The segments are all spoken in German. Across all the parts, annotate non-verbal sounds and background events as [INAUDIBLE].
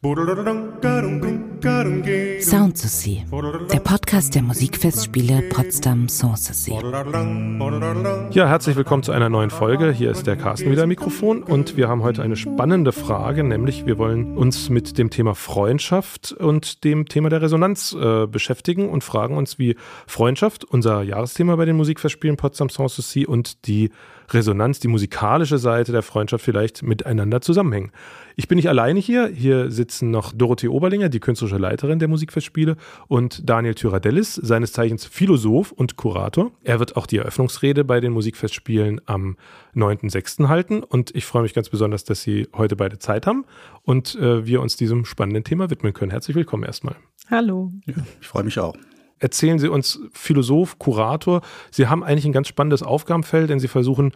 Sound der Podcast der Musikfestspiele Potsdam Sanssouci. Ja, herzlich willkommen zu einer neuen Folge. Hier ist der Carsten wieder am Mikrofon und wir haben heute eine spannende Frage, nämlich wir wollen uns mit dem Thema Freundschaft und dem Thema der Resonanz äh, beschäftigen und fragen uns, wie Freundschaft, unser Jahresthema bei den Musikfestspielen Potsdam Sanssouci und die Resonanz, die musikalische Seite der Freundschaft vielleicht miteinander zusammenhängen. Ich bin nicht alleine hier. Hier sitzen noch Dorothee Oberlinger, die künstlerische Leiterin der Musikfestspiele, und Daniel Tyradellis, seines Zeichens Philosoph und Kurator. Er wird auch die Eröffnungsrede bei den Musikfestspielen am 9.6. halten. Und ich freue mich ganz besonders, dass Sie heute beide Zeit haben und äh, wir uns diesem spannenden Thema widmen können. Herzlich willkommen erstmal. Hallo. Ja, ich freue mich auch erzählen Sie uns Philosoph, Kurator. Sie haben eigentlich ein ganz spannendes Aufgabenfeld, denn Sie versuchen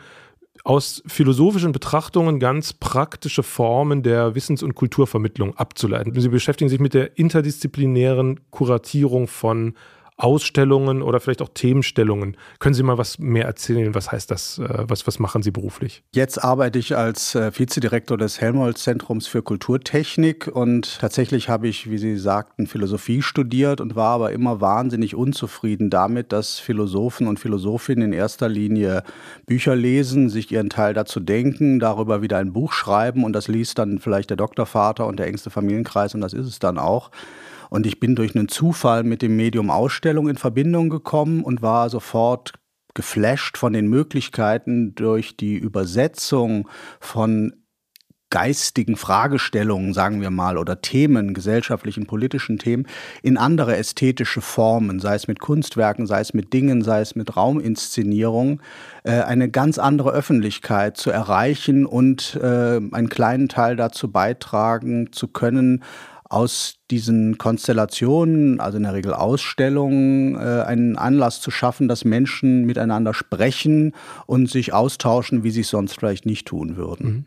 aus philosophischen Betrachtungen ganz praktische Formen der Wissens- und Kulturvermittlung abzuleiten. Sie beschäftigen sich mit der interdisziplinären Kuratierung von Ausstellungen oder vielleicht auch Themenstellungen. Können Sie mal was mehr erzählen? Was heißt das? Äh, was, was machen Sie beruflich? Jetzt arbeite ich als äh, Vizedirektor des Helmholtz-Zentrums für Kulturtechnik und tatsächlich habe ich, wie Sie sagten, Philosophie studiert und war aber immer wahnsinnig unzufrieden damit, dass Philosophen und Philosophinnen in erster Linie Bücher lesen, sich ihren Teil dazu denken, darüber wieder ein Buch schreiben und das liest dann vielleicht der Doktorvater und der engste Familienkreis und das ist es dann auch. Und ich bin durch einen Zufall mit dem Medium Ausstellung in Verbindung gekommen und war sofort geflasht von den Möglichkeiten durch die Übersetzung von geistigen Fragestellungen, sagen wir mal, oder Themen, gesellschaftlichen, politischen Themen, in andere ästhetische Formen, sei es mit Kunstwerken, sei es mit Dingen, sei es mit Rauminszenierung, äh, eine ganz andere Öffentlichkeit zu erreichen und äh, einen kleinen Teil dazu beitragen zu können, aus diesen Konstellationen, also in der Regel Ausstellungen, äh, einen Anlass zu schaffen, dass Menschen miteinander sprechen und sich austauschen, wie sie es sonst vielleicht nicht tun würden. Mhm.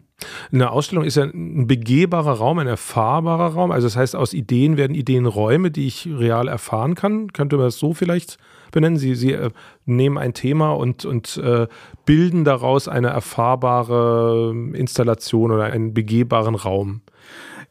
Eine Ausstellung ist ja ein begehbarer Raum, ein erfahrbarer Raum. Also das heißt, aus Ideen werden Ideenräume, die ich real erfahren kann. Könnte man das so vielleicht benennen? Sie, Sie äh, nehmen ein Thema und, und äh, bilden daraus eine erfahrbare Installation oder einen begehbaren Raum.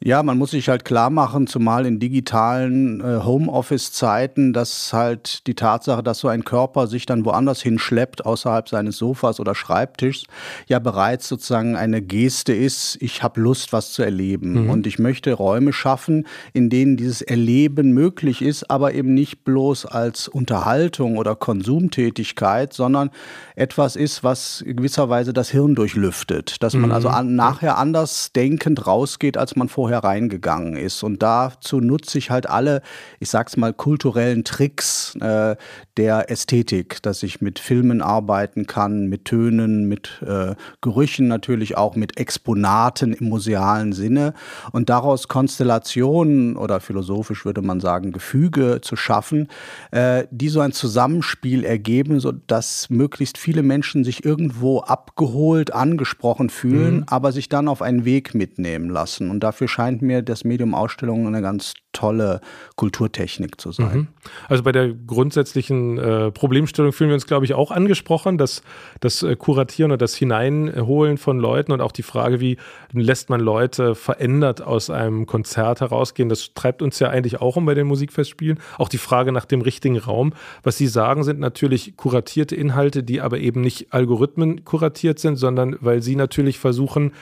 Ja, man muss sich halt klar machen, zumal in digitalen äh, Homeoffice-Zeiten, dass halt die Tatsache, dass so ein Körper sich dann woanders hinschleppt, außerhalb seines Sofas oder Schreibtischs, ja bereits sozusagen eine Geste ist, ich habe Lust, was zu erleben. Mhm. Und ich möchte Räume schaffen, in denen dieses Erleben möglich ist, aber eben nicht bloß als Unterhaltung oder Konsumtätigkeit, sondern etwas ist, was in gewisser Weise das Hirn durchlüftet. Dass man also mhm. an, nachher anders denkend rausgeht, als man vorher vorher reingegangen ist. Und dazu nutze ich halt alle, ich sag's mal, kulturellen Tricks äh, der Ästhetik, dass ich mit Filmen arbeiten kann, mit Tönen, mit äh, Gerüchen natürlich auch, mit Exponaten im musealen Sinne und daraus Konstellationen oder philosophisch würde man sagen Gefüge zu schaffen, äh, die so ein Zusammenspiel ergeben, sodass möglichst viele Menschen sich irgendwo abgeholt, angesprochen fühlen, mhm. aber sich dann auf einen Weg mitnehmen lassen. Und dafür scheint mir das Medium Ausstellung eine ganz tolle Kulturtechnik zu sein. Mhm. Also bei der grundsätzlichen äh, Problemstellung fühlen wir uns, glaube ich, auch angesprochen, dass das äh, Kuratieren und das Hineinholen von Leuten und auch die Frage, wie lässt man Leute verändert aus einem Konzert herausgehen, das treibt uns ja eigentlich auch um bei den Musikfestspielen. Auch die Frage nach dem richtigen Raum. Was Sie sagen, sind natürlich kuratierte Inhalte, die aber eben nicht Algorithmen kuratiert sind, sondern weil Sie natürlich versuchen,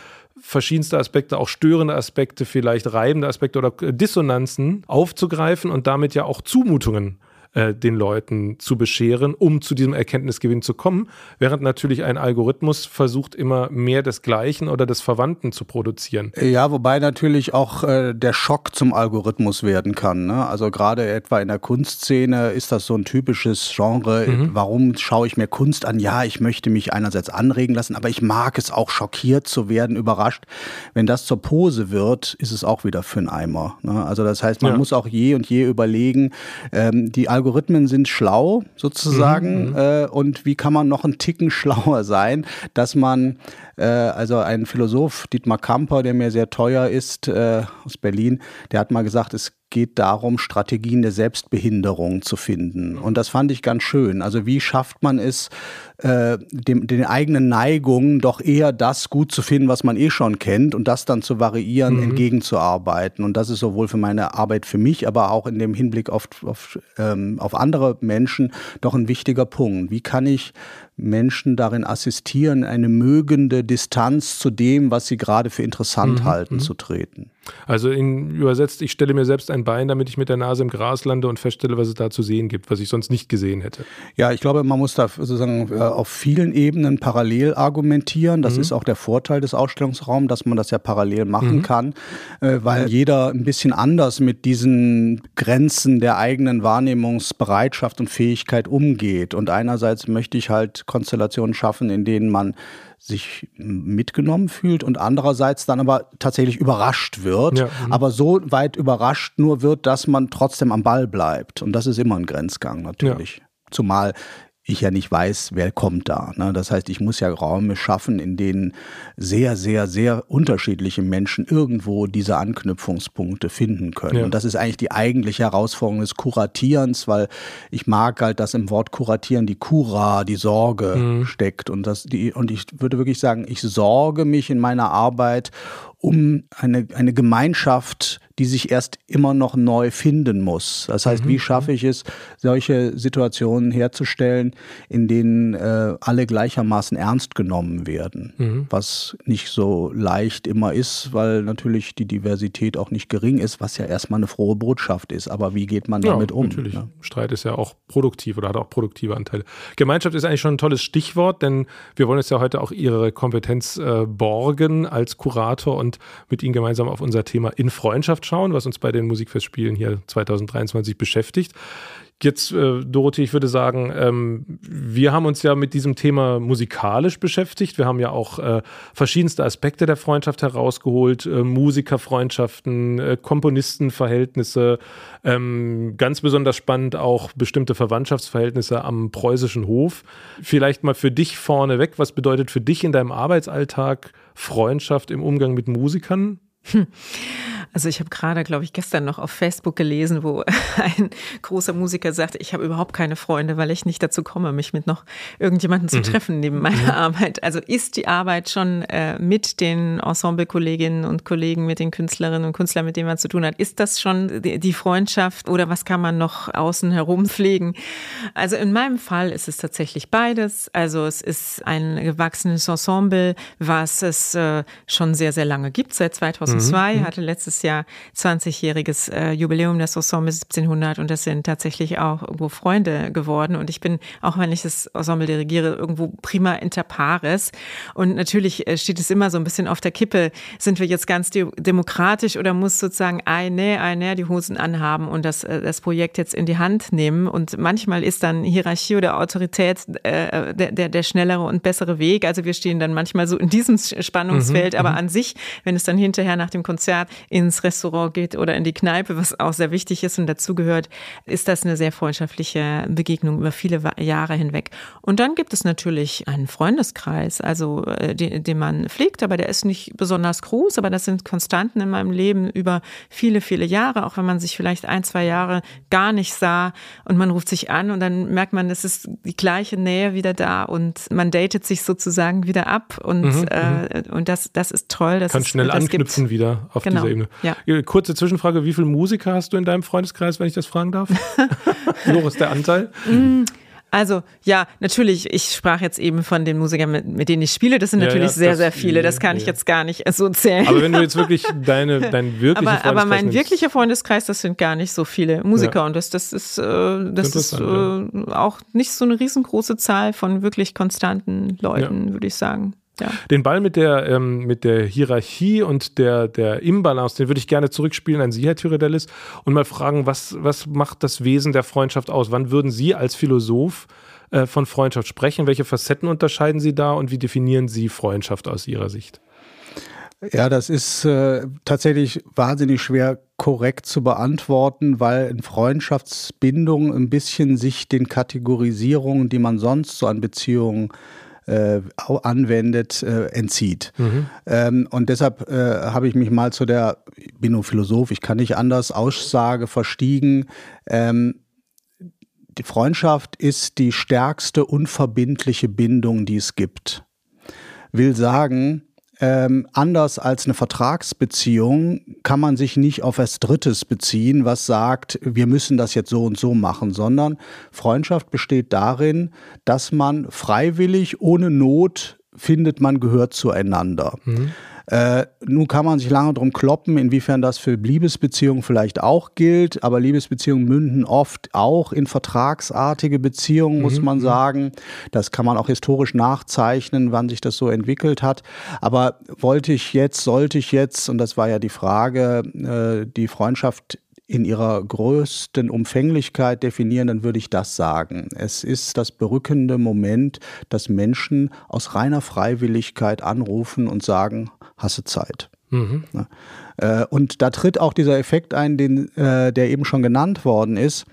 verschiedenste Aspekte, auch störende Aspekte, vielleicht reibende Aspekte oder Dissonanzen aufzugreifen und damit ja auch Zumutungen äh, den Leuten zu bescheren, um zu diesem Erkenntnisgewinn zu kommen, während natürlich ein Algorithmus versucht immer mehr des Gleichen oder des Verwandten zu produzieren. Ja, wobei natürlich auch äh, der Schock zum Algorithmus werden kann. Ne? Also gerade etwa in der Kunstszene ist das so ein typisches Genre. Mhm. Warum schaue ich mir Kunst an? Ja, ich möchte mich einerseits anregen lassen, aber ich mag es auch schockiert zu werden, überrascht. Wenn das zur Pose wird, ist es auch wieder für einen Eimer. Ne? Also das heißt, man ja. muss auch je und je überlegen, ähm, die Algorithmen Algorithmen sind schlau sozusagen mhm, mhm. äh, und wie kann man noch einen Ticken [LAUGHS] schlauer sein, dass man Äh, also ein Philosoph, Dietmar Kamper, der mir sehr teuer ist, äh, aus Berlin, der hat mal gesagt, es geht darum, Strategien der Selbstbehinderung zu finden. Und das fand ich ganz schön. Also wie schafft man es, äh, dem, den eigenen Neigungen doch eher das gut zu finden, was man eh schon kennt und das dann zu variieren, mhm. entgegenzuarbeiten. Und das ist sowohl für meine Arbeit für mich, aber auch in dem Hinblick auf, auf, ähm, auf andere Menschen doch ein wichtiger Punkt. Wie kann ich Menschen darin assistieren, eine mögende Distanz zu dem, was sie gerade für interessant mhm. halten, mhm. zu treten. Also in, übersetzt, ich stelle mir selbst ein Bein, damit ich mit der Nase im Gras lande und feststelle, was es da zu sehen gibt, was ich sonst nicht gesehen hätte. Ja, ich glaube, man muss da sozusagen äh, auf vielen Ebenen parallel argumentieren. Das mhm. ist auch der Vorteil des Ausstellungsraums, dass man das ja parallel machen mhm. kann, äh, weil jeder ein bisschen anders mit diesen Grenzen der eigenen Wahrnehmungsbereitschaft und Fähigkeit umgeht. Und einerseits möchte ich halt Konstellationen schaffen, in denen man sich mitgenommen fühlt und andererseits dann aber tatsächlich überrascht wird, ja, mhm. aber so weit überrascht nur wird, dass man trotzdem am Ball bleibt. Und das ist immer ein Grenzgang natürlich. Ja. Zumal ich ja nicht weiß, wer kommt da. Ne? Das heißt, ich muss ja Räume schaffen, in denen sehr, sehr, sehr unterschiedliche Menschen irgendwo diese Anknüpfungspunkte finden können. Ja. Und das ist eigentlich die eigentliche Herausforderung des Kuratierens, weil ich mag halt, dass im Wort kuratieren die Kura, die Sorge mhm. steckt. Und, das, die, und ich würde wirklich sagen, ich sorge mich in meiner Arbeit um eine, eine Gemeinschaft die sich erst immer noch neu finden muss. Das heißt, mhm. wie schaffe ich es, solche Situationen herzustellen, in denen äh, alle gleichermaßen ernst genommen werden, mhm. was nicht so leicht immer ist, weil natürlich die Diversität auch nicht gering ist, was ja erstmal eine frohe Botschaft ist. Aber wie geht man ja, damit um? Natürlich. Ne? Streit ist ja auch produktiv oder hat auch produktive Anteile. Gemeinschaft ist eigentlich schon ein tolles Stichwort, denn wir wollen jetzt ja heute auch Ihre Kompetenz äh, borgen als Kurator und mit Ihnen gemeinsam auf unser Thema in Freundschaft schauen, was uns bei den Musikfestspielen hier 2023 beschäftigt. Jetzt, äh, Dorothee, ich würde sagen, ähm, wir haben uns ja mit diesem Thema musikalisch beschäftigt. Wir haben ja auch äh, verschiedenste Aspekte der Freundschaft herausgeholt, äh, Musikerfreundschaften, äh, Komponistenverhältnisse, ähm, ganz besonders spannend auch bestimmte Verwandtschaftsverhältnisse am preußischen Hof. Vielleicht mal für dich vorneweg, was bedeutet für dich in deinem Arbeitsalltag Freundschaft im Umgang mit Musikern? Hm. [LAUGHS] Also ich habe gerade, glaube ich, gestern noch auf Facebook gelesen, wo [LAUGHS] ein großer Musiker sagte, ich habe überhaupt keine Freunde, weil ich nicht dazu komme, mich mit noch irgendjemanden zu mhm. treffen neben meiner mhm. Arbeit. Also ist die Arbeit schon äh, mit den Ensemble-Kolleginnen und Kollegen, mit den Künstlerinnen und Künstlern, mit denen man zu tun hat, ist das schon die, die Freundschaft oder was kann man noch außen herum pflegen? Also in meinem Fall ist es tatsächlich beides. Also es ist ein gewachsenes Ensemble, was es äh, schon sehr, sehr lange gibt, seit 2002, mhm. hatte letztes Jahr 20-jähriges äh, Jubiläum des Ensemble 1700 und das sind tatsächlich auch irgendwo Freunde geworden. Und ich bin, auch wenn ich das Ensemble dirigiere, irgendwo prima inter pares. Und natürlich äh, steht es immer so ein bisschen auf der Kippe. Sind wir jetzt ganz de demokratisch oder muss sozusagen eine, eine die Hosen anhaben und das, äh, das Projekt jetzt in die Hand nehmen? Und manchmal ist dann Hierarchie oder Autorität äh, der, der, der schnellere und bessere Weg. Also wir stehen dann manchmal so in diesem Spannungsfeld, mhm, aber mhm. an sich, wenn es dann hinterher nach dem Konzert ins ins Restaurant geht oder in die Kneipe, was auch sehr wichtig ist und dazugehört, ist das eine sehr freundschaftliche Begegnung über viele Jahre hinweg. Und dann gibt es natürlich einen Freundeskreis, also äh, den, den man pflegt, aber der ist nicht besonders groß, aber das sind Konstanten in meinem Leben über viele, viele Jahre, auch wenn man sich vielleicht ein, zwei Jahre gar nicht sah und man ruft sich an und dann merkt man, es ist die gleiche Nähe wieder da und man datet sich sozusagen wieder ab und, mhm, äh, mhm. und das, das ist toll. Das Kann ist, schnell anknüpfen gibt. wieder auf genau. dieser Ebene. Ja. Kurze Zwischenfrage, wie viele Musiker hast du in deinem Freundeskreis, wenn ich das fragen darf? [LAUGHS] wie hoch ist der Anteil? Mm, also ja, natürlich, ich sprach jetzt eben von den Musikern, mit, mit denen ich spiele. Das sind natürlich ja, sehr, das, sehr viele. Das kann ja. ich jetzt gar nicht so zählen. Aber wenn du jetzt wirklich deine, [LAUGHS] dein wirklicher aber, aber mein nimmst. wirklicher Freundeskreis, das sind gar nicht so viele Musiker. Ja. Und das, das ist, äh, das ist äh, auch nicht so eine riesengroße Zahl von wirklich konstanten Leuten, würde ich sagen. Ja. Den Ball mit der, ähm, mit der Hierarchie und der, der Imbalance, den würde ich gerne zurückspielen an Sie, Herr Tyredellis, und mal fragen, was, was macht das Wesen der Freundschaft aus? Wann würden Sie als Philosoph äh, von Freundschaft sprechen? Welche Facetten unterscheiden Sie da und wie definieren Sie Freundschaft aus Ihrer Sicht? Ja, das ist äh, tatsächlich wahnsinnig schwer korrekt zu beantworten, weil in Freundschaftsbindungen ein bisschen sich den Kategorisierungen, die man sonst so an Beziehungen äh, anwendet, äh, entzieht. Mhm. Ähm, und deshalb äh, habe ich mich mal zu der, ich bin nur Philosoph, ich kann nicht anders, Aussage verstiegen. Ähm, die Freundschaft ist die stärkste unverbindliche Bindung, die es gibt. Will sagen, ähm, anders als eine Vertragsbeziehung kann man sich nicht auf etwas Drittes beziehen, was sagt, wir müssen das jetzt so und so machen, sondern Freundschaft besteht darin, dass man freiwillig, ohne Not findet, man gehört zueinander. Mhm. Äh, nun kann man sich lange drum kloppen, inwiefern das für Liebesbeziehungen vielleicht auch gilt, aber Liebesbeziehungen münden oft auch in vertragsartige Beziehungen, muss mhm. man mhm. sagen. Das kann man auch historisch nachzeichnen, wann sich das so entwickelt hat. Aber wollte ich jetzt, sollte ich jetzt, und das war ja die Frage, äh, die Freundschaft in ihrer größten Umfänglichkeit definieren, dann würde ich das sagen. Es ist das berückende Moment, dass Menschen aus reiner Freiwilligkeit anrufen und sagen, hasse Zeit. Mhm. Äh, und da tritt auch dieser Effekt ein, den, äh, der eben schon genannt worden ist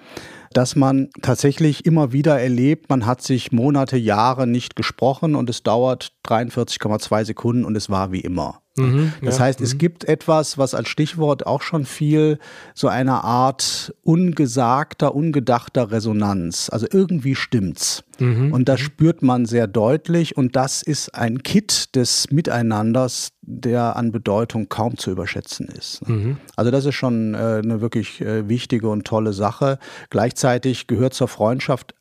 dass man tatsächlich immer wieder erlebt, man hat sich Monate, Jahre nicht gesprochen und es dauert 43,2 Sekunden und es war wie immer. Mhm, das ja, heißt, es mhm. gibt etwas, was als Stichwort auch schon viel so eine Art ungesagter, ungedachter Resonanz. Also irgendwie stimmt's. Mhm, und das mhm. spürt man sehr deutlich und das ist ein Kit des Miteinanders, der an Bedeutung kaum zu überschätzen ist. Mhm. Also das ist schon äh, eine wirklich äh, wichtige und tolle Sache. Gleichzeitig gehört zur Freundschaft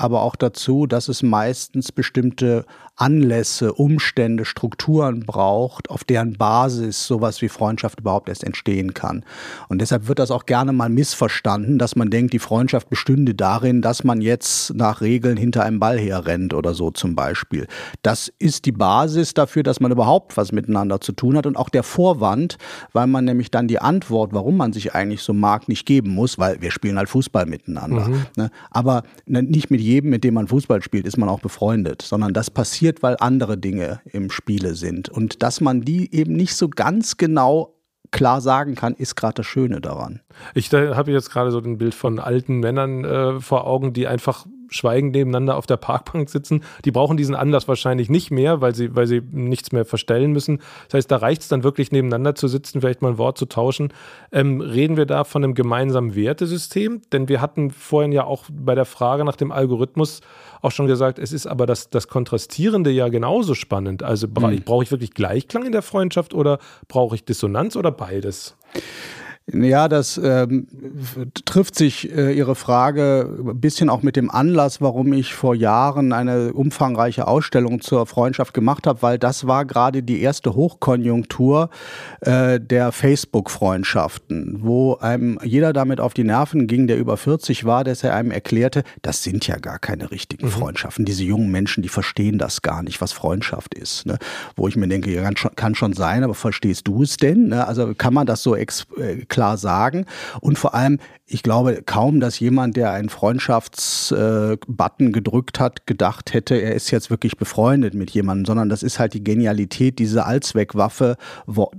aber auch dazu, dass es meistens bestimmte Anlässe, Umstände, Strukturen braucht, auf deren Basis sowas wie Freundschaft überhaupt erst entstehen kann. Und deshalb wird das auch gerne mal missverstanden, dass man denkt, die Freundschaft bestünde darin, dass man jetzt nach Regeln hinter einem Ball herrennt oder so zum Beispiel. Das ist die Basis dafür, dass man überhaupt was miteinander zu tun hat und auch der Vorwand, weil man nämlich dann die Antwort, warum man sich eigentlich so mag, nicht geben muss, weil wir spielen halt Fußball miteinander. Mhm. Ne? Aber nicht mit jedem, mit dem man Fußball spielt, ist man auch befreundet, sondern das passiert passiert, weil andere Dinge im Spiele sind. Und dass man die eben nicht so ganz genau klar sagen kann, ist gerade das Schöne daran. Ich habe jetzt gerade so ein Bild von alten Männern äh, vor Augen, die einfach schweigend nebeneinander auf der Parkbank sitzen. Die brauchen diesen Anlass wahrscheinlich nicht mehr, weil sie, weil sie nichts mehr verstellen müssen. Das heißt, da reicht es dann wirklich nebeneinander zu sitzen, vielleicht mal ein Wort zu tauschen. Ähm, reden wir da von einem gemeinsamen Wertesystem? Denn wir hatten vorhin ja auch bei der Frage nach dem Algorithmus auch schon gesagt, es ist aber das, das Kontrastierende ja genauso spannend. Also bra mhm. brauche ich wirklich Gleichklang in der Freundschaft oder brauche ich Dissonanz oder beides? Ja, das ähm, trifft sich äh, Ihre Frage ein bisschen auch mit dem Anlass, warum ich vor Jahren eine umfangreiche Ausstellung zur Freundschaft gemacht habe, weil das war gerade die erste Hochkonjunktur äh, der Facebook-Freundschaften, wo einem jeder damit auf die Nerven ging, der über 40 war, dass er einem erklärte, das sind ja gar keine richtigen mhm. Freundschaften. Diese jungen Menschen, die verstehen das gar nicht, was Freundschaft ist. Ne? Wo ich mir denke, kann, schon, kann schon sein, aber verstehst du es denn? Ne? Also kann man das so ex äh, klar sagen. Und vor allem, ich glaube kaum, dass jemand, der einen Freundschaftsbutton äh, gedrückt hat, gedacht hätte, er ist jetzt wirklich befreundet mit jemandem, sondern das ist halt die Genialität, diese Allzweckwaffe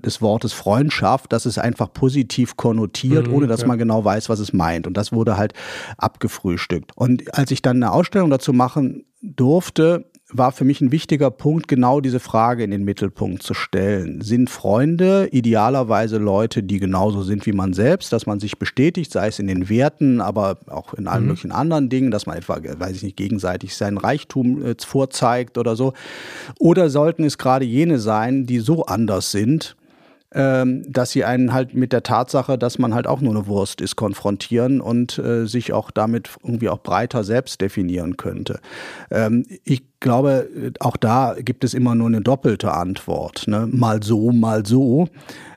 des Wortes Freundschaft, das ist einfach positiv konnotiert, mhm, ohne dass ja. man genau weiß, was es meint. Und das wurde halt abgefrühstückt. Und als ich dann eine Ausstellung dazu machen durfte, war für mich ein wichtiger Punkt, genau diese Frage in den Mittelpunkt zu stellen. Sind Freunde idealerweise Leute, die genauso sind wie man selbst, dass man sich bestätigt, sei es in den Werten, aber auch in allen mhm. möglichen anderen Dingen, dass man etwa, weiß ich nicht, gegenseitig seinen Reichtum äh, vorzeigt oder so? Oder sollten es gerade jene sein, die so anders sind, ähm, dass sie einen halt mit der Tatsache, dass man halt auch nur eine Wurst ist, konfrontieren und äh, sich auch damit irgendwie auch breiter selbst definieren könnte. Ähm, ich glaube, auch da gibt es immer nur eine doppelte Antwort. Ne? Mal so, mal so.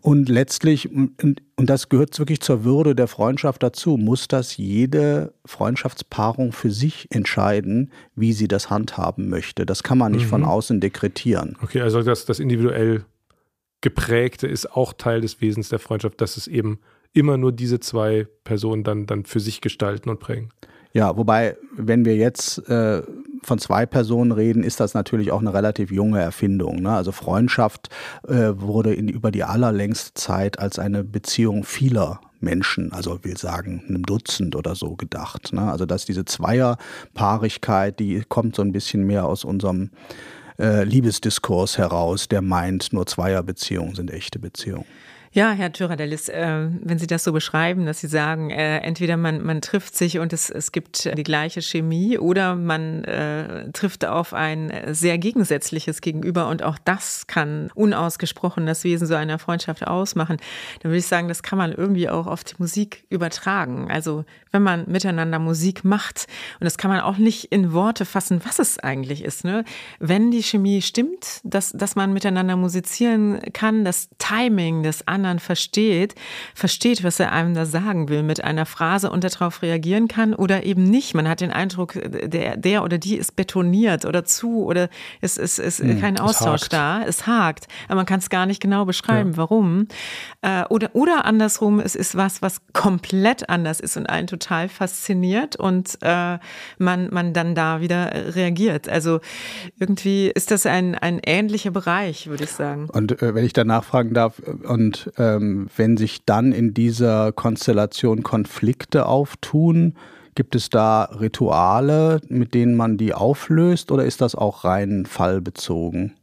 Und letztlich, und, und das gehört wirklich zur Würde der Freundschaft dazu, muss das jede Freundschaftspaarung für sich entscheiden, wie sie das handhaben möchte. Das kann man nicht mhm. von außen dekretieren. Okay, also das, das individuell geprägte ist auch Teil des Wesens der Freundschaft, dass es eben immer nur diese zwei Personen dann, dann für sich gestalten und prägen. Ja, wobei, wenn wir jetzt äh, von zwei Personen reden, ist das natürlich auch eine relativ junge Erfindung. Ne? Also Freundschaft äh, wurde in, über die allerlängste Zeit als eine Beziehung vieler Menschen, also will sagen einem Dutzend oder so gedacht. Ne? Also dass diese Zweierpaarigkeit, die kommt so ein bisschen mehr aus unserem äh, Liebesdiskurs heraus, der meint, nur Zweierbeziehungen sind echte Beziehungen. Ja, Herr Tyradellis, äh, wenn Sie das so beschreiben, dass Sie sagen, äh, entweder man, man trifft sich und es, es gibt die gleiche Chemie oder man äh, trifft auf ein sehr gegensätzliches Gegenüber und auch das kann unausgesprochen das Wesen so einer Freundschaft ausmachen, dann würde ich sagen, das kann man irgendwie auch auf die Musik übertragen. Also wenn man miteinander Musik macht und das kann man auch nicht in Worte fassen, was es eigentlich ist. Ne? Wenn die Chemie stimmt, dass, dass man miteinander musizieren kann, das Timing des anderen anderen versteht, versteht, was er einem da sagen will mit einer Phrase und darauf reagieren kann oder eben nicht. Man hat den Eindruck, der, der oder die ist betoniert oder zu oder es ist, ist hm, kein Austausch es da. Es hakt. Aber man kann es gar nicht genau beschreiben, ja. warum. Äh, oder, oder andersrum, es ist was, was komplett anders ist und einen total fasziniert und äh, man, man dann da wieder reagiert. Also irgendwie ist das ein, ein ähnlicher Bereich, würde ich sagen. Und äh, wenn ich da nachfragen darf, und ähm, wenn sich dann in dieser Konstellation Konflikte auftun, gibt es da Rituale, mit denen man die auflöst oder ist das auch rein fallbezogen?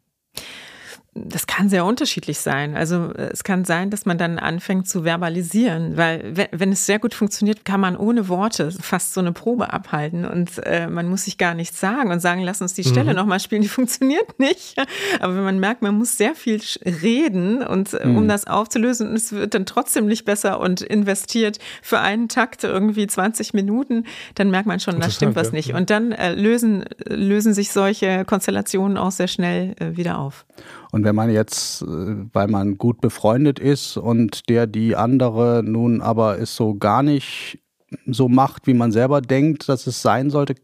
Das kann sehr unterschiedlich sein. Also äh, es kann sein, dass man dann anfängt zu verbalisieren, weil wenn es sehr gut funktioniert, kann man ohne Worte fast so eine Probe abhalten und äh, man muss sich gar nichts sagen und sagen, lass uns die Stelle mhm. nochmal spielen, die [LAUGHS] funktioniert nicht. Aber wenn man merkt, man muss sehr viel reden und äh, mhm. um das aufzulösen und es wird dann trotzdem nicht besser und investiert für einen Takt irgendwie 20 Minuten, dann merkt man schon, da stimmt was nicht. Und dann äh, lösen, lösen sich solche Konstellationen auch sehr schnell äh, wieder auf. Und wenn man jetzt, äh, weil man gut befreundet ist und der die andere nun aber es so gar nicht so macht, wie man selber denkt, dass es sein sollte,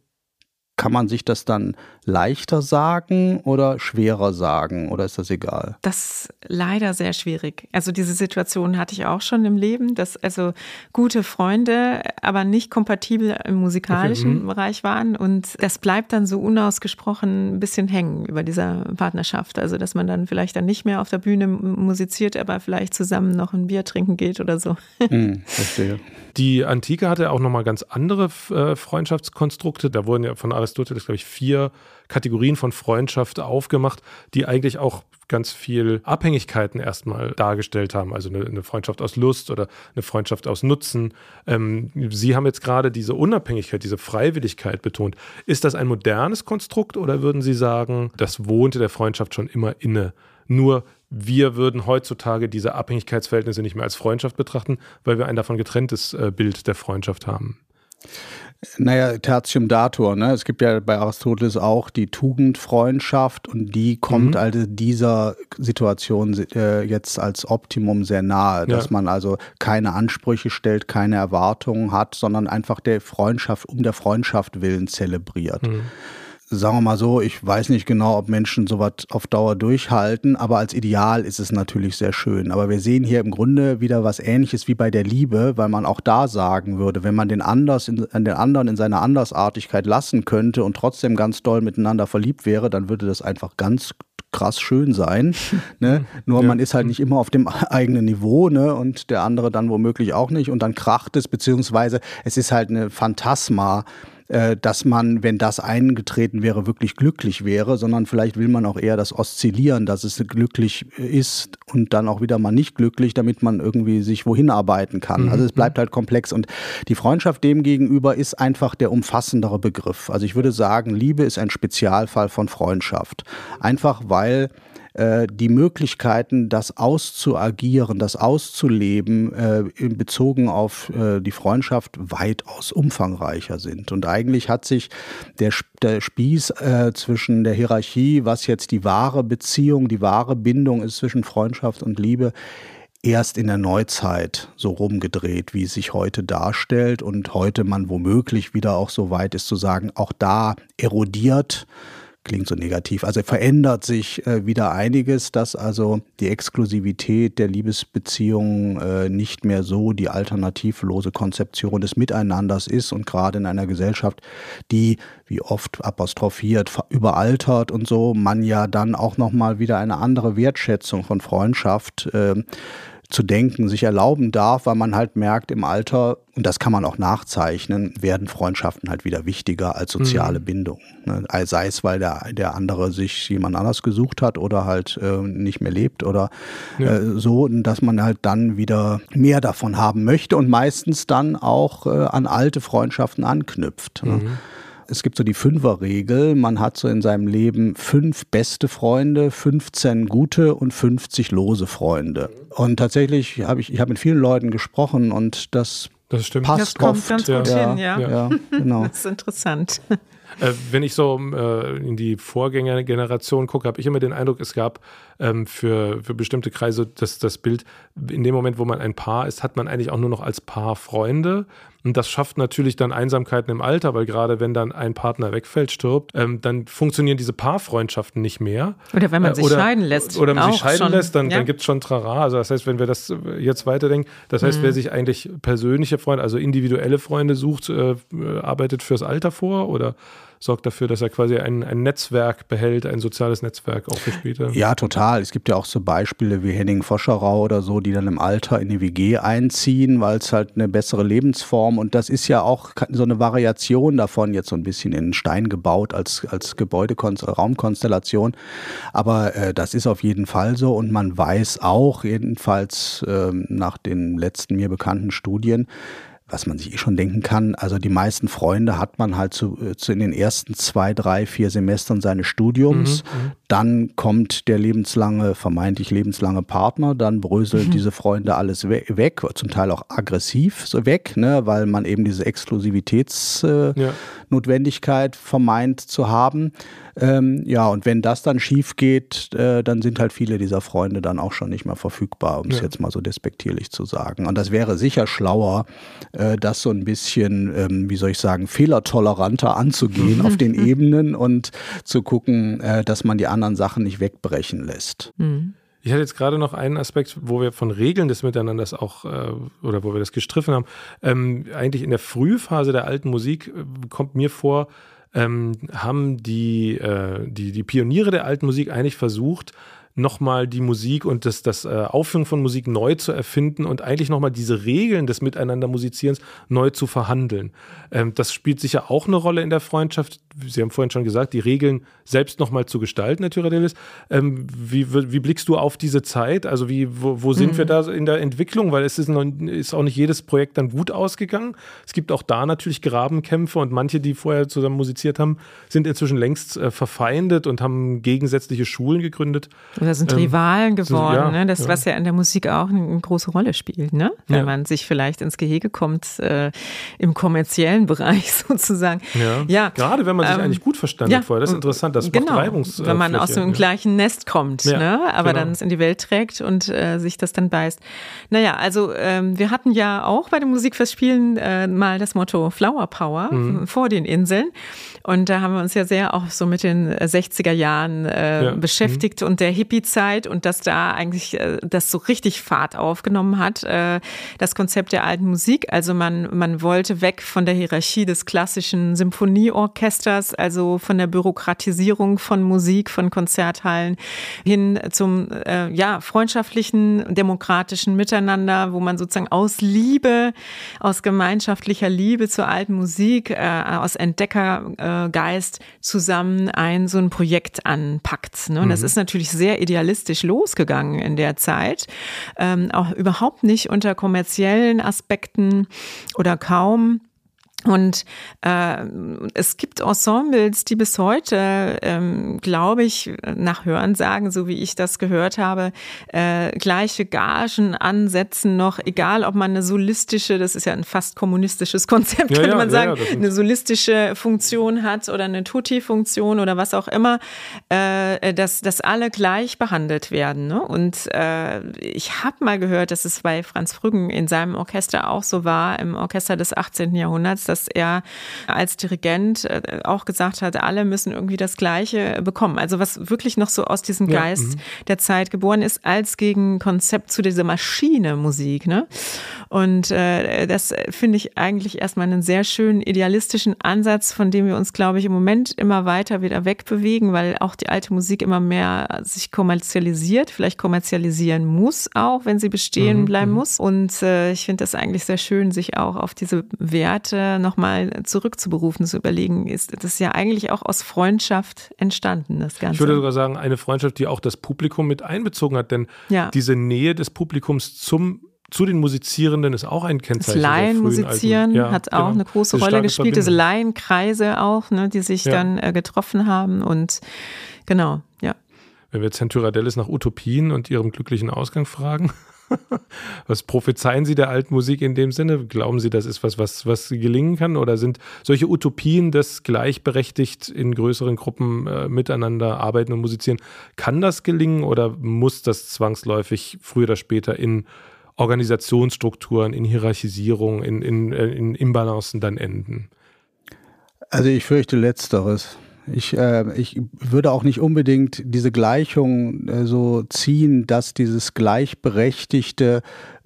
kann man sich das dann leichter sagen oder schwerer sagen oder ist das egal? Das ist leider sehr schwierig. Also diese Situation hatte ich auch schon im Leben, dass also gute Freunde, aber nicht kompatibel im musikalischen okay, mhm. Bereich waren und das bleibt dann so unausgesprochen ein bisschen hängen über dieser Partnerschaft. Also dass man dann vielleicht dann nicht mehr auf der Bühne musiziert, aber vielleicht zusammen noch ein Bier trinken geht oder so. [LAUGHS] Hm, verstehe. Die Antike hatte auch nochmal ganz andere äh, Freundschaftskonstrukte. Da wurden ja von Aristoteles, glaube ich, vier Kategorien von Freundschaft aufgemacht, die eigentlich auch ganz viel Abhängigkeiten erstmal dargestellt haben. Also eine, eine Freundschaft aus Lust oder eine Freundschaft aus Nutzen. Ähm, Sie haben jetzt gerade diese Unabhängigkeit, diese Freiwilligkeit betont. Ist das ein modernes Konstrukt oder würden Sie sagen, das wohnte der Freundschaft schon immer inne? Nur wir würden heutzutage diese Abhängigkeitsverhältnisse nicht mehr als Freundschaft betrachten, weil wir ein davon getrenntes äh, Bild der Freundschaft haben. Naja, Tertium Dator, ne? Es gibt ja bei Aristoteles auch die Tugendfreundschaft und die kommt mhm. also dieser Situation äh, jetzt als Optimum sehr nahe, dass ja. man also keine Ansprüche stellt, keine Erwartungen hat, sondern einfach der Freundschaft um der Freundschaft willen zelebriert. Mhm sagen wir mal so, ich weiß nicht genau, ob Menschen sowas auf Dauer durchhalten, aber als Ideal ist es natürlich sehr schön. Aber wir sehen hier im Grunde wieder was ähnliches wie bei der Liebe, weil man auch da sagen würde, wenn man den anders in, den anderen in seiner Andersartigkeit lassen könnte und trotzdem ganz doll miteinander verliebt wäre, dann würde das einfach ganz krass schön sein. [LAUGHS] Ne? Nur ja. man ist halt nicht immer auf dem eigenen Niveau ne? und der andere dann womöglich auch nicht und dann kracht es, beziehungsweise es ist halt eine Phantasma äh, dass man, wenn das eingetreten wäre, wirklich glücklich wäre, sondern vielleicht will man auch eher das Oszillieren, dass es glücklich ist und dann auch wieder mal nicht glücklich, damit man irgendwie sich wohin arbeiten kann. Mhm. Also es bleibt halt komplex und die Freundschaft demgegenüber ist einfach der umfassendere Begriff. Also ich würde sagen, Liebe ist ein Spezialfall von Freundschaft. Einfach weil äh, die Möglichkeiten, das auszuagieren, das auszuleben, äh, bezogen auf äh, die Freundschaft weitaus umfangreicher sind. Und eigentlich hat sich der, der Spieß äh, zwischen der Hierarchie, was jetzt die wahre Beziehung, die wahre Bindung ist zwischen Freundschaft und Liebe, erst in der Neuzeit so rumgedreht, wie es sich heute darstellt und heute man womöglich wieder auch so weit ist zu sagen, auch da erodiert klingt so negativ. Also verändert sich äh, wieder einiges, dass also die Exklusivität der Liebesbeziehungen äh, nicht mehr so die alternativlose Konzeption des Miteinanders ist und gerade in einer Gesellschaft, die wie oft apostrophiert überaltert und so, man ja dann auch noch mal wieder eine andere Wertschätzung von Freundschaft äh, zu denken, sich erlauben darf, weil man halt merkt im Alter, und das kann man auch nachzeichnen, werden Freundschaften halt wieder wichtiger als soziale mhm. Bindung. Ne? Sei es, weil der, der andere sich jemand anders gesucht hat oder halt äh, nicht mehr lebt oder ja. äh, so, dass man halt dann wieder mehr davon haben möchte und meistens dann auch äh, an alte Freundschaften anknüpft. Ne? Mhm. Es gibt so die Fünferregel. Man hat so in seinem Leben fünf beste Freunde, 15 gute und 50 lose Freunde. Und tatsächlich habe ich, ich habe mit vielen Leuten gesprochen und das das stimmt. Passt das kommt oft. ganz gut ja. hin, ja. ja. genau. [LAUGHS] Das ist interessant. Äh, wenn ich so äh, in die Vorgängergeneration gucke, habe ich immer den Eindruck, es gab ähm, für, für bestimmte Kreise das, das Bild, in dem Moment, wo man ein Paar ist, hat man eigentlich auch nur noch als Paar Freunde. Und das schafft natürlich dann Einsamkeiten im Alter, weil gerade wenn dann ein Partner wegfällt, stirbt, ähm, dann funktionieren diese Paarfreundschaften nicht mehr. Oder wenn man sich oder, scheiden lässt. Oder wenn man sich scheiden schon, lässt, dann, ja. dann gibt es schon Trara. Also das heißt, wenn wir das jetzt weiterdenken, das heißt, mhm. wer sich eigentlich persönliche Freunde, also individuelle Freunde sucht, äh, arbeitet fürs Alter vor oder sorgt dafür, dass er quasi ein, ein Netzwerk behält, ein soziales Netzwerk auch für später. Ja, total. Es gibt ja auch so Beispiele wie Henning Foscherau oder so, die dann im Alter in die WG einziehen, weil es halt eine bessere Lebensform und das ist ja auch so eine Variation davon, jetzt so ein bisschen in Stein gebaut als, als Gebäude-Raumkonstellation. Aber äh, das ist auf jeden Fall so und man weiß auch, jedenfalls äh, nach den letzten mir bekannten Studien, was man sich eh schon denken kann, also die meisten Freunde hat man halt zu, äh, zu in den ersten zwei, drei, vier Semestern seines Studiums. Mhm, mhm, dann kommt der lebenslange, vermeintlich lebenslange Partner, dann bröselt mhm. diese Freunde alles we weg, zum Teil auch aggressiv so weg, ne, weil man eben diese Exklusivitätsnotwendigkeit äh, ja. vermeint zu haben. Ähm, ja, und wenn das dann schief geht, äh, dann sind halt viele dieser Freunde dann auch schon nicht mehr verfügbar, um es jetzt mal so despektierlich zu sagen. Und das wäre sicher schlauer, äh, das so ein bisschen, ähm, wie soll ich sagen, fehlertoleranter anzugehen [LAUGHS] auf den Ebenen und zu gucken, äh, dass man die anderen Sachen nicht wegbrechen lässt. Mhm. Ich hatte jetzt gerade noch einen Aspekt, wo wir von Regeln des Miteinanders auch, äh, oder wo wir das gestriffen haben. Ähm, eigentlich in der Frühphase der alten Musik äh, kommt mir vor, ähm, haben die, äh, die, die Pioniere der alten Musik eigentlich versucht, nochmal die Musik und das, das äh, Aufführen von Musik neu zu erfinden und eigentlich nochmal diese Regeln des Miteinander Musizierens neu zu verhandeln. Ähm, das spielt sicher auch eine Rolle in der Freundschaft. Sie haben vorhin schon gesagt, die Regeln selbst nochmal zu gestalten, Herr Tyradelis. Ähm, wie, wie blickst du auf diese Zeit? Also wie, wo, wo sind mhm. wir da in der Entwicklung? Weil es ist, noch, ist auch nicht jedes Projekt dann gut ausgegangen. Es gibt auch da natürlich Grabenkämpfe und manche, die vorher zusammen musiziert haben, sind inzwischen längst äh, verfeindet und haben gegensätzliche Schulen gegründet. Oder sind ähm, Rivalen geworden, ja, ne? das, ja. was ja in der Musik auch eine, eine große Rolle spielt, ne? Wenn ja. man sich vielleicht ins Gehege kommt, äh, im kommerziellen [LAUGHS] Bereich sozusagen. Ja. Gerade wenn man sich ähm, eigentlich gut verstanden hat vorher, das ist interessant, das genau, macht Reibungs Wenn man aus dem gleichen Nest kommt, ne? aber genau. dann es in die Welt trägt und äh, sich das dann beißt. Naja, also ähm, wir hatten ja auch bei den Musikfestspielen äh, mal das Motto Flower Power mhm. vor den Inseln. Und da haben wir uns ja sehr auch so mit den 60er Jahren äh, beschäftigt mhm. und der Hippie Hippie-Zeit und dass da eigentlich äh, das so richtig Fahrt aufgenommen hat, äh, das Konzept der alten Musik. Also man, man wollte weg von der Hierarchie des klassischen Symphonieorchesters, also von der Bürokratisierung von Musik, von Konzerthallen hin zum äh, ja, freundschaftlichen, demokratischen Miteinander, wo man sozusagen aus Liebe, aus gemeinschaftlicher Liebe zur alten Musik, äh, aus Entdeckergeist zusammen ein so ein Projekt anpackt. Ne? Und das mhm. ist natürlich sehr idealistisch losgegangen in der Zeit, ähm, auch überhaupt nicht unter kommerziellen Aspekten oder kaum. Und äh, es gibt Ensembles, die bis heute, ähm, glaube ich, nach Hörensagen, so wie ich das gehört habe, äh, gleiche Gagen ansetzen noch, egal ob man eine solistische, das ist ja ein fast kommunistisches Konzept, ja, könnte ja, man sagen, ja, eine solistische Funktion hat oder eine Tutti-Funktion oder was auch immer, äh, dass, dass alle gleich behandelt werden. Ne? Und äh, ich habe mal gehört, dass es bei Franz Früggen in seinem Orchester auch so war, im Orchester des 18. Jahrhunderts, dass er als Dirigent äh, auch gesagt hat, alle müssen irgendwie das Gleiche bekommen. Also was wirklich noch so aus diesem Geist ja, mhm. der Zeit geboren ist, als Gegenkonzept zu dieser Maschine Musik. Ne? Und äh, das finde ich eigentlich erstmal einen sehr schönen idealistischen Ansatz, von dem wir uns, glaube ich, im Moment immer weiter wieder wegbewegen, weil auch die alte Musik immer mehr sich kommerzialisiert, vielleicht kommerzialisieren muss auch, wenn sie bestehen mhm, bleiben mhm. muss. Und äh, ich finde das eigentlich sehr schön, sich auch auf diese Werte nochmal zurückzuberufen, zu überlegen, ist das ja eigentlich auch aus Freundschaft entstanden, das Ganze. Ich würde sogar sagen, eine Freundschaft, die auch das Publikum mit einbezogen hat, denn ja. diese Nähe des Publikums zum zu den Musizierenden ist auch ein Kennzeichen. Das Laienmusizieren ja, hat auch genau. eine große Diese Rolle gespielt, Verbindung. diese Laienkreise auch, ne, die sich ja. dann äh, getroffen haben und genau, ja. Wenn wir jetzt Herrn Tyradellis nach Utopien und ihrem glücklichen Ausgang fragen, [LAUGHS] was prophezeien Sie der alten Musik in dem Sinne? Glauben Sie, das ist was, was, was gelingen kann? Oder sind solche Utopien, das gleichberechtigt in größeren Gruppen äh, miteinander arbeiten und musizieren, kann das gelingen oder muss das zwangsläufig früher oder später in Organisationsstrukturen, in Hierarchisierung, in, in, äh, in Imbalancen dann enden? Also ich fürchte letzteres. Ich, äh, ich würde auch nicht unbedingt diese Gleichung äh, so ziehen, dass dieses gleichberechtigte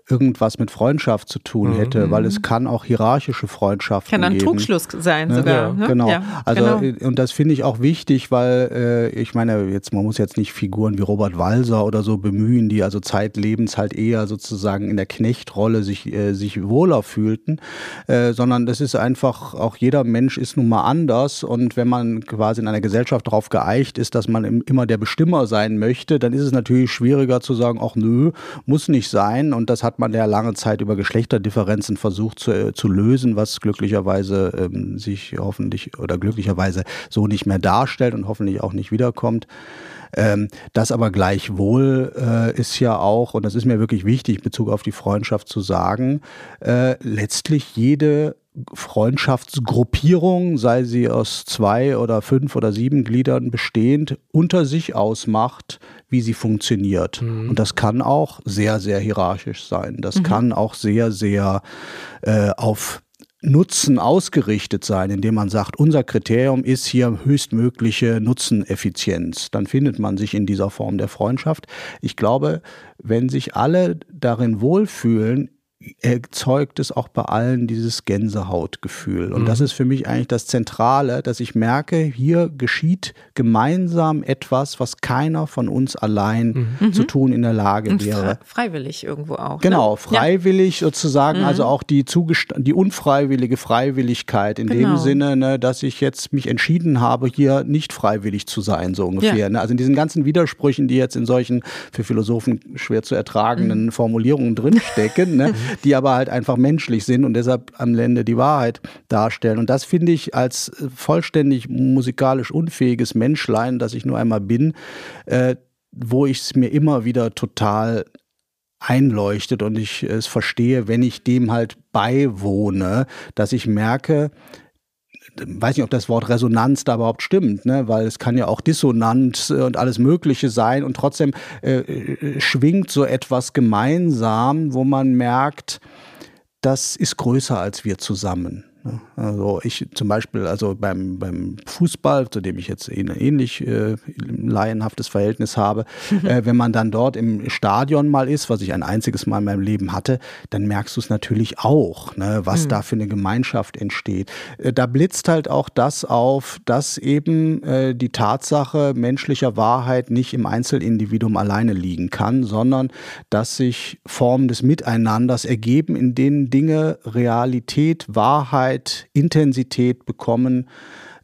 irgendwas mit Freundschaft zu tun mhm. hätte, mhm. weil es kann auch hierarchische Freundschaften geben. Kann dann geben. Trugschluss sein ne? sogar. Ja, ne? Genau. Ja, also genau. Äh, und das finde ich auch wichtig, weil äh, ich meine, jetzt man muss jetzt nicht Figuren wie Robert Walser oder so bemühen, die also zeitlebens halt eher sozusagen in der Knechtrolle sich äh, sich wohler fühlten, äh, sondern das ist einfach auch jeder Mensch ist nun mal anders und wenn man quasi in einer Gesellschaft darauf geeicht ist, dass man immer der Bestimmer sein möchte, dann ist es natürlich schwieriger zu sagen, ach nö, muss nicht sein und das hat man ja lange Zeit über Geschlechterdifferenzen versucht zu, äh, zu lösen, was glücklicherweise ähm, sich hoffentlich oder glücklicherweise so nicht mehr darstellt und hoffentlich auch nicht wiederkommt. Ähm, das aber gleichwohl äh, ist ja auch, und das ist mir wirklich wichtig, in Bezug auf die Freundschaft zu sagen, äh, letztlich jede Freundschaftsgruppierung, sei sie aus zwei oder fünf oder sieben Gliedern bestehend, unter sich ausmacht, wie sie funktioniert. Mhm. Und das kann auch sehr, sehr hierarchisch sein. Das mhm. kann auch sehr, sehr äh, auf Nutzen ausgerichtet sein, indem man sagt, unser Kriterium ist hier höchstmögliche Nutzeneffizienz. Dann findet man sich in dieser Form der Freundschaft. Ich glaube, wenn sich alle darin wohlfühlen, erzeugt es auch bei allen dieses Gänsehautgefühl. Und mhm. das ist für mich eigentlich das Zentrale, dass ich merke, hier geschieht gemeinsam etwas, was keiner von uns allein mhm. zu tun in der Lage Und wäre. Freiwillig irgendwo auch. Ne? Genau, freiwillig ja. sozusagen, mhm. also auch die, die unfreiwillige Freiwilligkeit in genau. dem Sinne, ne, dass ich jetzt mich entschieden habe, hier nicht freiwillig zu sein, so ungefähr. Ja. Ne? Also in diesen ganzen Widersprüchen, die jetzt in solchen für Philosophen schwer zu ertragenden mhm. Formulierungen drinstecken, ne? [LAUGHS] die aber halt einfach menschlich sind und deshalb am Ende die Wahrheit darstellen. Und das finde ich als äh, vollständig musikalisch unfähiges Menschlein, das ich nur einmal bin, äh, wo ich es mir immer wieder total einleuchtet und ich es verstehe, wenn ich dem halt beiwohne, dass ich merke, weiß nicht, ob das Wort Resonanz da überhaupt stimmt, ne? weil es kann ja auch dissonant und alles Mögliche sein und trotzdem äh, äh, schwingt so etwas gemeinsam, wo man merkt, das ist größer als wir zusammen. Ne? Also ich zum Beispiel, also beim, beim Fußball, zu dem ich jetzt ein ähnlich äh, laienhaftes Verhältnis habe, mhm. äh, wenn man dann dort im Stadion mal ist, was ich ein einziges Mal in meinem Leben hatte, dann merkst du es natürlich auch, ne, was mhm. da für eine Gemeinschaft entsteht. Äh, da blitzt halt auch das auf, dass eben äh, die Tatsache menschlicher Wahrheit nicht im Einzelindividuum alleine liegen kann, sondern dass sich Formen des Miteinanders ergeben, in denen Dinge Realität, Wahrheit, Zeit, Intensität bekommen,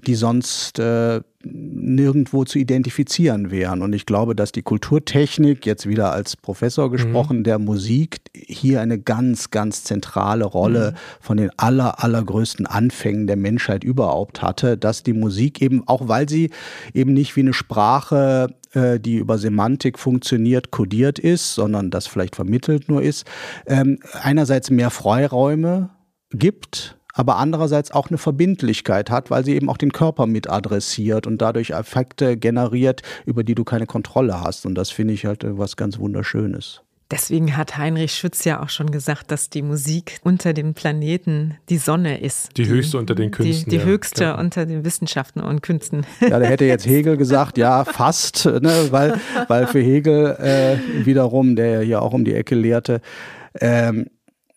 die sonst äh, nirgendwo zu identifizieren wären. Und ich glaube, dass die Kulturtechnik, jetzt wieder als Professor gesprochen, mhm. der Musik hier eine ganz, ganz zentrale Rolle mhm. von den aller, allergrößten Anfängen der Menschheit überhaupt hatte, dass die Musik eben, auch weil sie eben nicht wie eine Sprache äh, die über Semantik funktioniert, kodiert ist, sondern das vielleicht vermittelt nur ist, ähm, einerseits mehr Freiräume gibt, aber andererseits auch eine Verbindlichkeit hat, weil sie eben auch den Körper mit adressiert und dadurch Effekte generiert, über die du keine Kontrolle hast. Und das finde ich halt was ganz Wunderschönes. Deswegen hat Heinrich Schütz ja auch schon gesagt, dass die Musik unter dem Planeten die Sonne ist. Die, die höchste unter den Künsten. Die, die ja. höchste ja. unter den Wissenschaften und Künsten. Ja, da hätte jetzt Hegel gesagt, ja, fast, ne, weil, weil für Hegel äh, wiederum, der ja hier auch um die Ecke lehrte, ähm,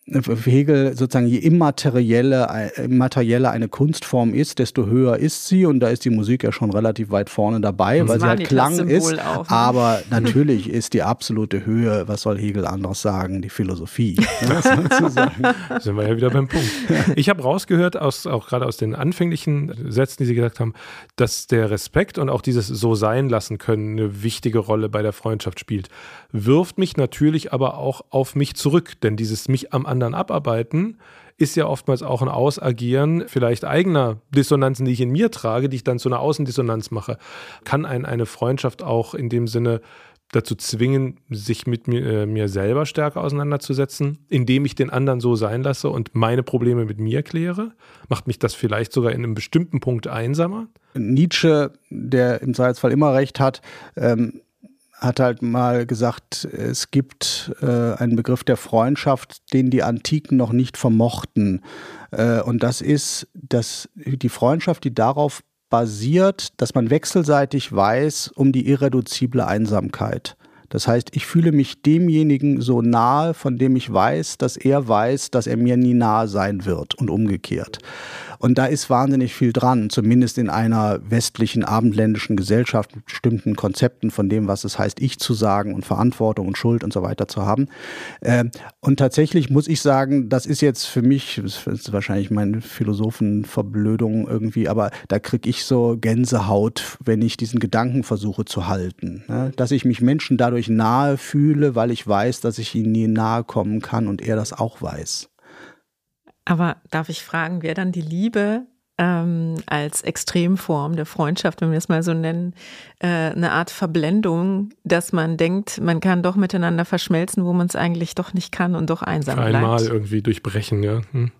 Hegel sozusagen je immaterielle, immaterielle eine Kunstform ist, desto höher ist sie und da ist die Musik ja schon relativ weit vorne dabei, das weil sie halt Klang ist. Auch, ne? Aber [LAUGHS] natürlich ist die absolute Höhe, was soll Hegel anderes sagen, die Philosophie. Ne, [LAUGHS] Sind wir ja wieder beim Punkt. Ich habe rausgehört, aus, auch gerade aus den anfänglichen Sätzen, die Sie gesagt haben, dass der Respekt und auch dieses so sein lassen können eine wichtige Rolle bei der Freundschaft spielt. Wirft mich natürlich aber auch auf mich zurück, denn dieses mich am anderen abarbeiten, ist ja oftmals auch ein Ausagieren vielleicht eigener Dissonanzen, die ich in mir trage, die ich dann zu einer Außendissonanz mache. Kann ein, eine Freundschaft auch in dem Sinne dazu zwingen, sich mit mir, äh, mir selber stärker auseinanderzusetzen, indem ich den anderen so sein lasse und meine Probleme mit mir kläre? Macht mich das vielleicht sogar in einem bestimmten Punkt einsamer? Nietzsche, der im Zweifelsfall immer recht hat, ähm, hat halt mal gesagt, es gibt äh, einen Begriff der Freundschaft, den die Antiken noch nicht vermochten. Äh, und das ist dass die Freundschaft, die darauf basiert, dass man wechselseitig weiß um die irreduzible Einsamkeit. Das heißt, ich fühle mich demjenigen so nahe, von dem ich weiß, dass er weiß, dass er mir nie nahe sein wird und umgekehrt. Und da ist wahnsinnig viel dran, zumindest in einer westlichen abendländischen Gesellschaft mit bestimmten Konzepten von dem, was es heißt, ich zu sagen und Verantwortung und Schuld und so weiter zu haben. Ähm, und tatsächlich muss ich sagen, das ist jetzt für mich, das ist wahrscheinlich meine Philosophenverblödung irgendwie, aber da kriege ich so Gänsehaut, wenn ich diesen Gedanken versuche zu halten. Ne? Dass ich mich Menschen dadurch nahe fühle, weil ich weiß, dass ich ihnen nie nahe kommen kann und er das auch weiß. Aber darf ich fragen, wer dann die Liebe ähm, als Extremform der Freundschaft, wenn wir es mal so nennen, äh, eine Art Verblendung, dass man denkt, man kann doch miteinander verschmelzen, wo man es eigentlich doch nicht kann und doch einsam bleibt. Einmal irgendwie durchbrechen, ja. Hm.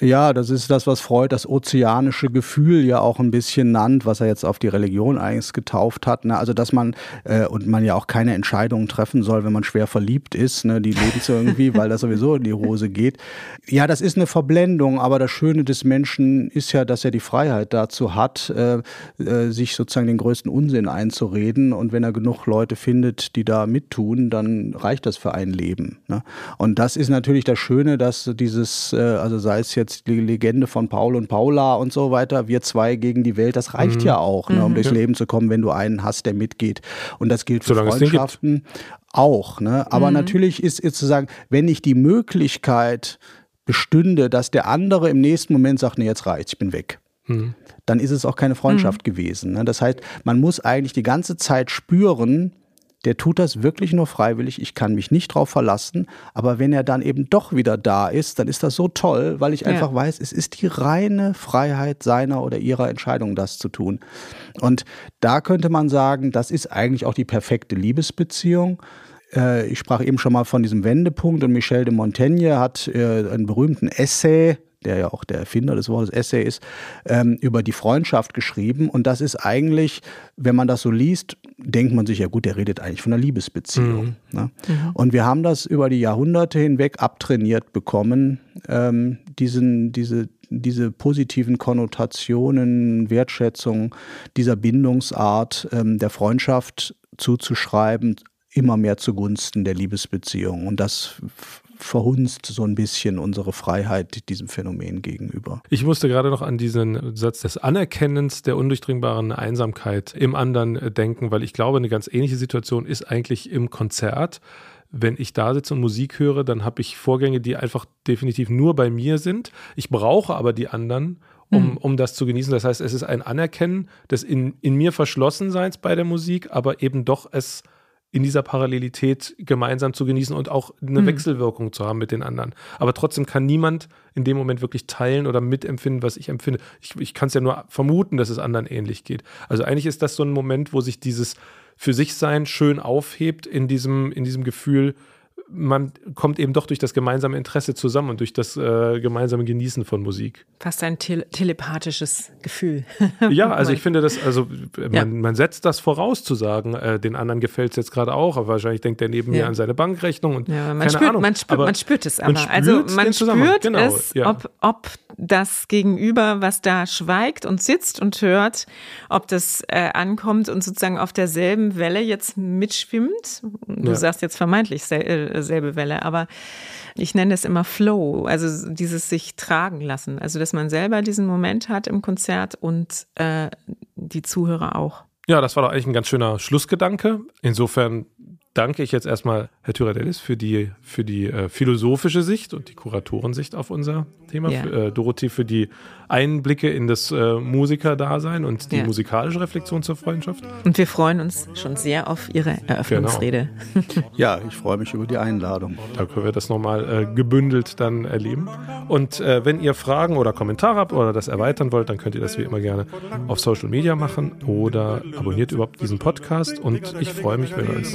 Ja, das ist das, was Freud das ozeanische Gefühl ja auch ein bisschen nannt, was er jetzt auf die Religion eigentlich getauft hat. Ne? Also, dass man äh, und man ja auch keine Entscheidungen treffen soll, wenn man schwer verliebt ist, ne? die lebt so irgendwie, weil das sowieso in die Hose geht. Ja, das ist eine Verblendung, aber das Schöne des Menschen ist ja, dass er die Freiheit dazu hat, äh, äh, sich sozusagen den größten Unsinn einzureden. Und wenn er genug Leute findet, die da mittun, dann reicht das für ein Leben. Ne? Und das ist natürlich das Schöne, dass dieses, äh, also sei es jetzt die Legende von Paul und Paula und so weiter, wir zwei gegen die Welt, das reicht mhm. ja auch, ne, um mhm. durchs ja. Leben zu kommen, wenn du einen hast, der mitgeht. Und das gilt für Solange Freundschaften auch. Ne? Aber mhm. natürlich ist, ist zu sagen, wenn ich die Möglichkeit bestünde, dass der andere im nächsten Moment sagt, nee, jetzt reicht's, ich bin weg. Mhm. Dann ist es auch keine Freundschaft mhm. gewesen. Ne? Das heißt, man muss eigentlich die ganze Zeit spüren, der tut das wirklich nur freiwillig, ich kann mich nicht drauf verlassen, aber wenn er dann eben doch wieder da ist, dann ist das so toll, weil ich einfach ja. weiß, es ist die reine Freiheit seiner oder ihrer Entscheidung, das zu tun. Und da könnte man sagen, das ist eigentlich auch die perfekte Liebesbeziehung äh, ich sprach eben schon mal von diesem Wendepunkt und Michel de Montaigne hat äh, einen berühmten Essay der ja auch der Erfinder des Wortes Essay ist, ähm, über die Freundschaft geschrieben. Und das ist eigentlich, wenn man das so liest, denkt man sich, ja gut, der redet eigentlich von einer Liebesbeziehung. Mhm. Ne? Mhm. Und wir haben das über die Jahrhunderte hinweg abtrainiert bekommen, ähm, diesen, diese, diese positiven Konnotationen, Wertschätzung dieser Bindungsart ähm, der Freundschaft zuzuschreiben, immer mehr zugunsten der Liebesbeziehung. Und das verhunzt so ein bisschen unsere Freiheit diesem Phänomen gegenüber. Ich musste gerade noch an diesen Satz des Anerkennens der undurchdringbaren Einsamkeit im anderen denken, weil ich glaube, eine ganz ähnliche Situation ist eigentlich im Konzert. Wenn ich da sitze und Musik höre, dann habe ich Vorgänge, die einfach definitiv nur bei mir sind. Ich brauche aber die anderen, um, hm. um das zu genießen. Das heißt, es ist ein Anerkennen des in, in mir Verschlossenseins bei der Musik, aber eben doch es in dieser Parallelität gemeinsam zu genießen und auch eine mhm. Wechselwirkung zu haben mit den anderen. Aber trotzdem kann niemand in dem Moment wirklich teilen oder mitempfinden, was ich empfinde. Ich, ich kann es ja nur vermuten, dass es anderen ähnlich geht. Also eigentlich ist das so ein Moment, wo sich dieses für sich sein schön aufhebt in diesem, in diesem Gefühl, man kommt eben doch durch das gemeinsame Interesse zusammen und durch das äh, gemeinsame Genießen von Musik. Fast ein tele telepathisches Gefühl. [LAUGHS] [LAUGHS] ja, also ich finde das, also man, ja. man setzt das voraus zu sagen, äh, den anderen gefällt es jetzt gerade auch, aber wahrscheinlich denkt er neben ja. mir an seine Bankrechnung und ja, man keine spürt, Ahnung. Man spürt, man spürt es aber. Man also spürt also man spürt genau, es, ob, ob das Gegenüber, was da schweigt und sitzt und hört, ob das äh, ankommt und sozusagen auf derselben Welle jetzt mitschwimmt. Du sagst jetzt vermeintlich äh, selbe Welle, aber ich nenne es immer Flow, also dieses sich tragen lassen. Also, dass man selber diesen Moment hat im Konzert und äh, die Zuhörer auch. Ja, das war doch eigentlich ein ganz schöner Schlussgedanke. Insofern danke ich jetzt erstmal Herr Tyradellis für die, für die äh, philosophische Sicht und die Kuratorensicht auf unser Thema. Ja. Für, äh, Dorothee für die Einblicke in das äh, Musikerdasein und die ja. musikalische Reflexion zur Freundschaft. Und wir freuen uns schon sehr auf Ihre Eröffnungsrede. Genau. ja, ich freue mich über die Einladung. Da können wir das nochmal äh, gebündelt dann erleben. Und äh, wenn ihr Fragen oder Kommentare habt oder das erweitern wollt, dann könnt ihr das wie immer gerne auf Social Media machen oder abonniert überhaupt diesen Podcast. Und ich freue mich, wenn wir uns